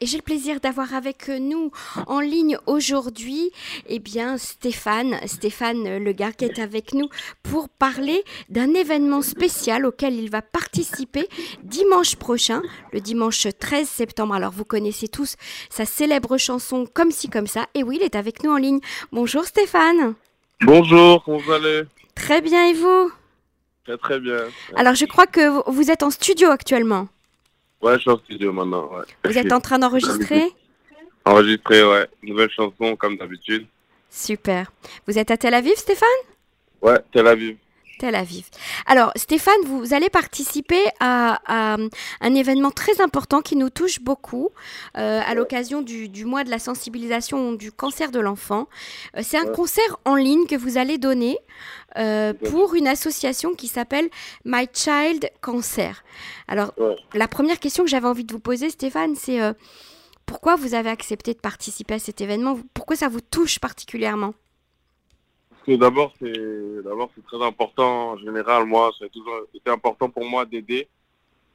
et j'ai le plaisir d'avoir avec nous en ligne aujourd'hui eh bien Stéphane, Stéphane Le Gars qui est avec nous pour parler d'un événement spécial auquel il va participer dimanche prochain, le dimanche 13 septembre. Alors vous connaissez tous sa célèbre chanson Comme si comme ça et oui, il est avec nous en ligne. Bonjour Stéphane. Bonjour, comment vous allez? Très bien et vous? Très très bien. Alors je crois que vous êtes en studio actuellement. Ouais, je suis en studio maintenant. Ouais. Vous êtes en train d'enregistrer? Enregistrer, ouais. Nouvelle chanson comme d'habitude. Super. Vous êtes à Tel Aviv, Stéphane? Ouais, Tel Aviv. Tel Aviv. Alors, Stéphane, vous allez participer à, un événement très important qui nous touche beaucoup euh, à l'occasion du, mois de la sensibilisation du cancer de l'enfant. Euh, c'est un concert en ligne que vous allez donner euh, pour une association qui s'appelle My Child Cancer. Alors, la première question que j'avais envie de vous poser, Stéphane, c'est pourquoi vous avez accepté de participer à cet événement? Pourquoi ça vous touche particulièrement? D'abord, c'est d'abord c'est très important. En général, moi, c'est toujours c'était important pour moi d'aider.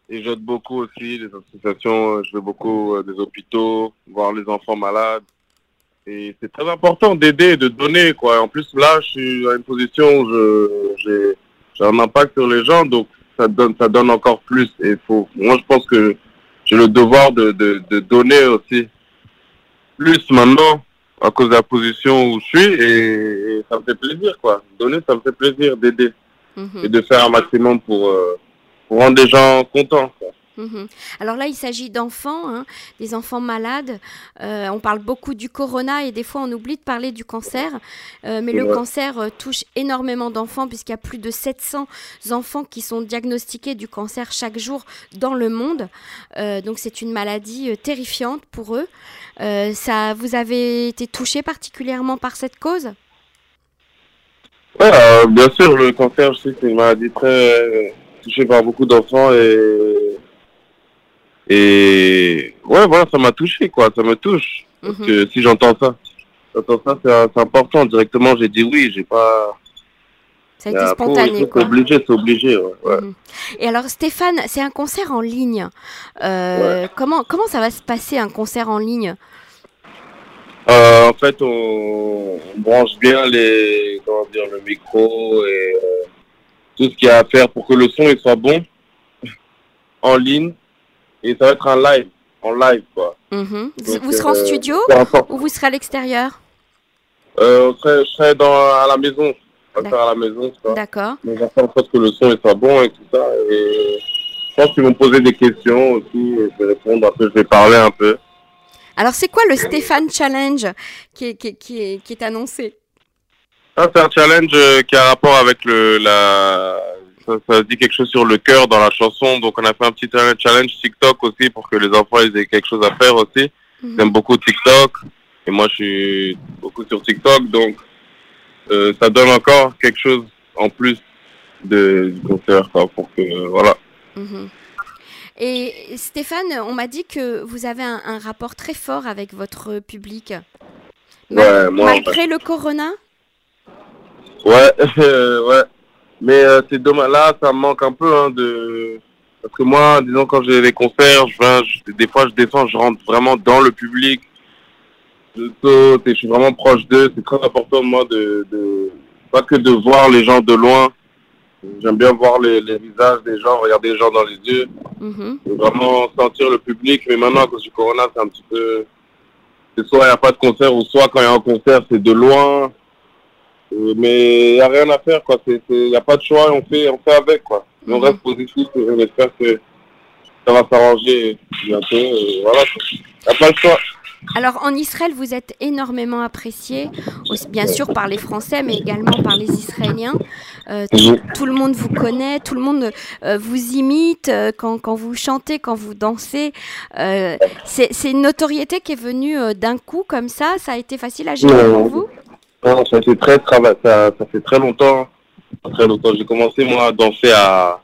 Et j'aide beaucoup aussi les associations. Je vais beaucoup euh, des hôpitaux, voir les enfants malades. Et c'est très important d'aider, de donner quoi. En plus, là, je suis à une position où j'ai un impact sur les gens, donc ça donne ça donne encore plus. Et faut, moi, je pense que j'ai le devoir de, de, de donner aussi plus maintenant à cause de la position où je suis et, ça me fait plaisir quoi. Donner, ça me fait plaisir d'aider mhm. et de faire un maximum pour, euh, pour rendre les gens contents. Mhm. Alors là, il s'agit d'enfants, hein, des enfants malades. Euh, on parle beaucoup du corona et des fois on oublie de parler du cancer. Euh, mais le cancer euh, touche énormément d'enfants puisqu'il y a plus de 700 enfants qui sont diagnostiqués du cancer chaque jour dans le monde. donc c'est une maladie terrifiante pour eux. ça, vous avez été touché particulièrement par cette cause? Oui, bien sûr, le cancer, je sais c'est une maladie très touchée par beaucoup d'enfants et et ouais, voilà, ça m'a touché, quoi. Ça me touche. Parce mhm. que si j'entends ça, j'entends ça, c'est important. Directement, j'ai dit oui, j'ai pas. Ça a été spontané, C'est obligé, c'est obligé, ouais. Mhm. Et alors, Stéphane, c'est un concert en ligne. Euh, comment, comment ça va se passer, un concert en ligne? Euh, En fait, on, branche bien les, comment dire, le micro et euh, tout ce qu'il y a à faire pour que le son il soit bon en ligne et ça va être un live, en live quoi. Mhm. vous serez en euh, studio ou vous serez à l'extérieur euh, Je serai dans, à la maison. On va faire à la maison. D'accord. Mais j'attends que le son soit bon et tout ça. Et je pense qu'ils vont poser des questions aussi. Et je vais répondre un peu, je vais parler un peu. Alors, c'est quoi le Stéphane Challenge qui est, qui qui qui est annoncé? Ah, C'est un challenge euh, qui a rapport avec le, la, ça, dit quelque chose sur le cœur dans la chanson. Donc on a fait un petit challenge TikTok aussi pour que les enfants aient quelque chose à faire aussi. Mhm. J'aime beaucoup TikTok et moi je suis beaucoup sur TikTok donc euh, ça donne encore quelque chose en plus de, du concert pour que voilà. Mhm. Et Stéphane, on m'a dit que vous avez un, rapport très fort avec votre public. Ouais, malgré le corona? Ouais, ouais. Mais euh, c'est dommage. Là, ça me manque un peu hein, de. Parce que moi, disons, quand j'ai les concerts, je, des fois, je descends, je rentre vraiment dans le public. Je saute et je suis vraiment proche d'eux. C'est très important, moi, de, de, Pas que de voir les gens de loin. J'aime bien voir les, les, visages des gens, regarder les gens dans les yeux. Mm Vraiment sentir le public. Mais maintenant, à cause du corona, c'est un petit peu. C'est soit il n'y a pas de concert, ou soit quand il y a un concert, c'est de loin. Euh, mais il n'y a rien à faire, quoi. Il n'y a pas de choix, on fait, on fait avec, quoi. On reste positif et on espère que ça va s'arranger bientôt. voilà, il n'y a pas le choix. Alors en Israël, vous êtes énormément apprécié, bien sûr par les Français, mais également par les Israéliens. Euh, tout, le monde vous connaît, tout le monde euh, vous imite quand, quand, vous chantez, quand vous dansez. c'est une notoriété qui est venue d'un coup comme ça. Ça a été facile à gérer pour vous? Non, ça fait très ça, ça fait très longtemps. Très longtemps. J'ai commencé moi à danser à,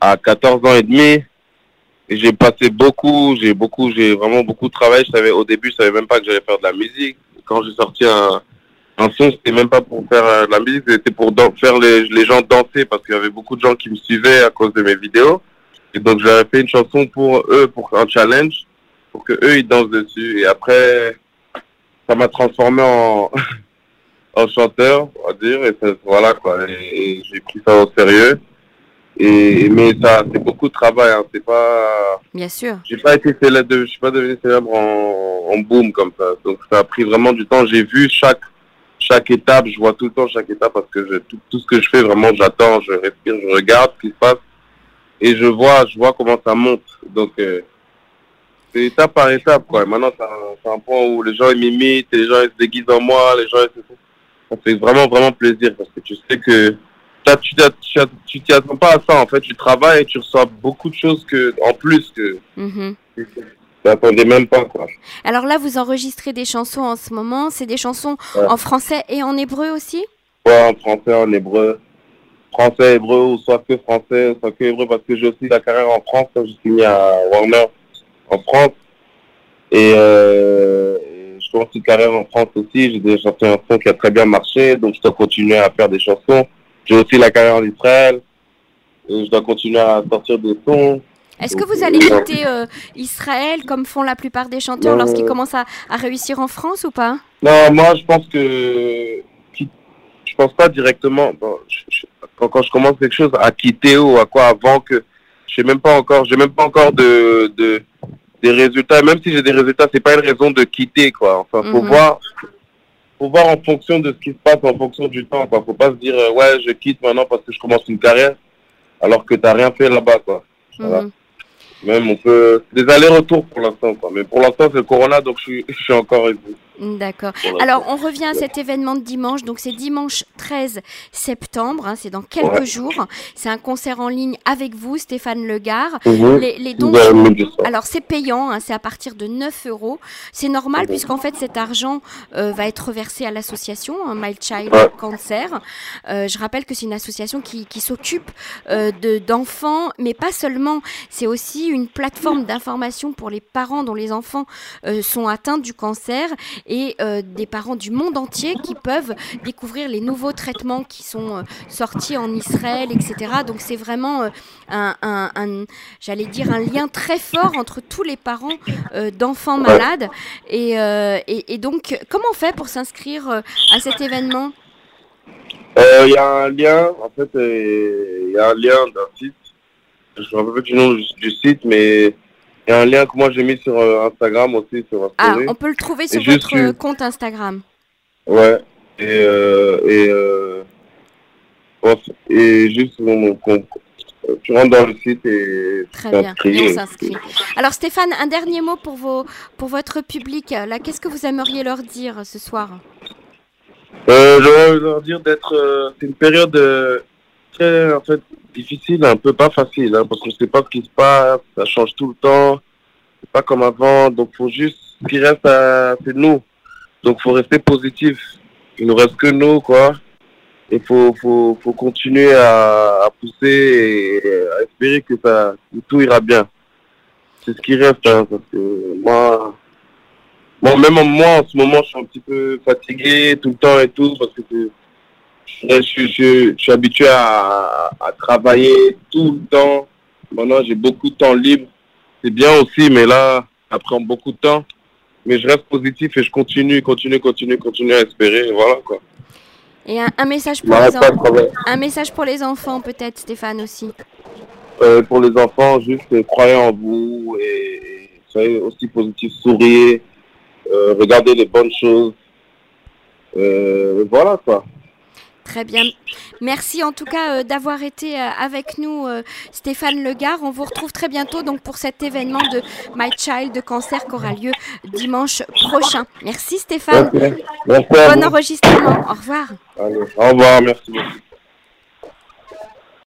à 14 ans et demi. J'ai passé beaucoup, j'ai beaucoup, j'ai vraiment beaucoup travaillé. Je savais, au début, je savais même pas que j'allais faire de la musique. Quand j'ai sorti un, un son, c'était même pas pour faire euh, de la musique, c'était pour faire les, les gens danser parce qu'il y avait beaucoup de gens qui me suivaient à cause de mes vidéos. Et donc, j'avais fait une chanson pour eux, pour un challenge. pour que eux ils dansent dessus. Et après, ça m'a transformé en, en chanteur, on va dire. Et voilà quoi. Et, j'ai pris ça au sérieux. Et mais ça, c'est beaucoup de travail. Hein. C'est pas. Bien sûr. J'ai pas été célèbre, je suis pas devenu célèbre en, en boom comme ça. Donc ça a pris vraiment du temps. J'ai vu chaque chaque étape, je vois tout le temps chaque étape parce que je, tout, tout, ce que je fais, vraiment, j'attends, je respire, je regarde ce qui se passe et je vois, je vois comment ça monte. Donc, euh, c'est étape par étape, quoi. maintenant, c'est un, un, point où les gens m'imitent, les gens ils se déguisent en moi, les gens ils se... Ça fait vraiment, vraiment plaisir parce que tu sais que tu t'y attends pas à ça, en fait. Tu travailles et tu reçois beaucoup de choses que, en plus que... Mm -hmm. même pas, quoi. Alors là, vous enregistrez des chansons en ce moment. C'est des chansons en français et en hébreu aussi? Ouais, en français, en hébreu français, hébreu, ou soit que français, soit que hébreu, parce que j'ai aussi la carrière en France, j'ai signé à Warner en France. Et, euh, je commence une carrière en France aussi, j'ai un son qui a très bien marché, donc je dois continuer à faire des chansons. J'ai aussi la carrière en Israël, et je dois continuer à sortir des sons. Est-ce que vous allez quitter euh, Israël comme font la plupart des chanteurs lorsqu'ils commencent à, à, réussir en France ou pas? Non, moi je pense que je pense pas directement. Bon, je, quand, quand, je commence quelque chose à quitter ou à quoi avant que je sais même pas encore, j'ai même pas encore de, de des résultats. Même si j'ai des résultats, c'est pas une raison de quitter quoi. Enfin, faut mm -hmm. voir, faut voir en fonction de ce qui se passe, en fonction du temps. Quoi. Faut pas se dire euh, ouais, je quitte maintenant parce que je commence une carrière, alors que t'as rien fait là-bas quoi. Voilà. Mm -hmm. Même on peut des allers-retours pour l'instant quoi. Mais pour l'instant c'est le corona donc je suis, je suis encore ici. D'accord. Alors, on revient à cet événement de dimanche. Donc, c'est dimanche 13 septembre. Hein, c'est dans quelques ouais. jours. C'est un concert en ligne avec vous, Stéphane Legard. Mmh. Les, les dons. Alors, c'est payant. Hein, c'est à partir de 9 euros. C'est normal mmh. puisqu'en fait, cet argent euh, va être reversé à l'association hein, My Child ouais. Cancer. Euh, je rappelle que c'est une association qui, qui s'occupe euh, d'enfants, mais pas seulement. C'est aussi une plateforme d'information pour les parents dont les enfants sont atteints du cancer et euh, des parents du monde entier qui peuvent découvrir les nouveaux traitements qui sont euh, sortis en Israël, etc. Donc c'est vraiment euh, un, un, un j'allais dire, un lien très fort entre tous les parents d'enfants malades. Et, et, et, donc, comment on fait pour s'inscrire à cet événement? Il y a un lien, en fait, il y a un lien d'un site. Je ne me rappelle pas du nom du site, mais il y a un lien que moi j'ai mis sur euh, Instagram aussi. Sur ah, on peut le trouver sur et votre juste, compte Instagram. Ouais. Et, euh, et, euh, et juste, on, on, tu rentres dans le site et Très bien, et on s'inscrit. Alors Stéphane, un dernier mot pour, vos, pour votre public. Là, qu'est-ce que vous aimeriez leur dire ce soir? Euh, Je voudrais leur dire d'être... Euh, c'est une période euh, en fait, difficile, un peu pas facile, hein, parce qu'on ne sait pas ce qui se passe, ça change tout le temps, c'est pas comme avant, donc faut juste, ce qui reste, c'est nous, donc faut rester positif. Il nous reste que nous, quoi. Il faut, faut, faut continuer à, pousser et à espérer que ça, tout ira bien. C'est ce qui reste, hein, parce que moi, bon, même moi, en ce moment, je suis un petit peu fatigué tout le temps et tout, parce que je, je, je, je suis habitué à, à, travailler tout le temps. Maintenant, j'ai beaucoup de temps libre. C'est bien aussi, mais là, ça prend beaucoup de temps. Mais je reste positif et je continue, continue, continue, continue à espérer. Voilà quoi. Et un, un message pour les enfants. Un message pour les enfants, peut-être, Stéphane aussi. Euh, pour les enfants, juste euh, croyez en vous et, et soyez aussi positif, souriez, euh, regardez les bonnes choses. Euh, voilà quoi. Très bien. Merci en tout cas euh, d'avoir été euh, avec nous, euh, Stéphane Legard. On vous retrouve très bientôt donc pour cet événement de My Child de cancer qui aura lieu dimanche prochain. Merci Stéphane. Merci. Merci bon enregistrement. Au revoir. Allez, au revoir. Merci beaucoup.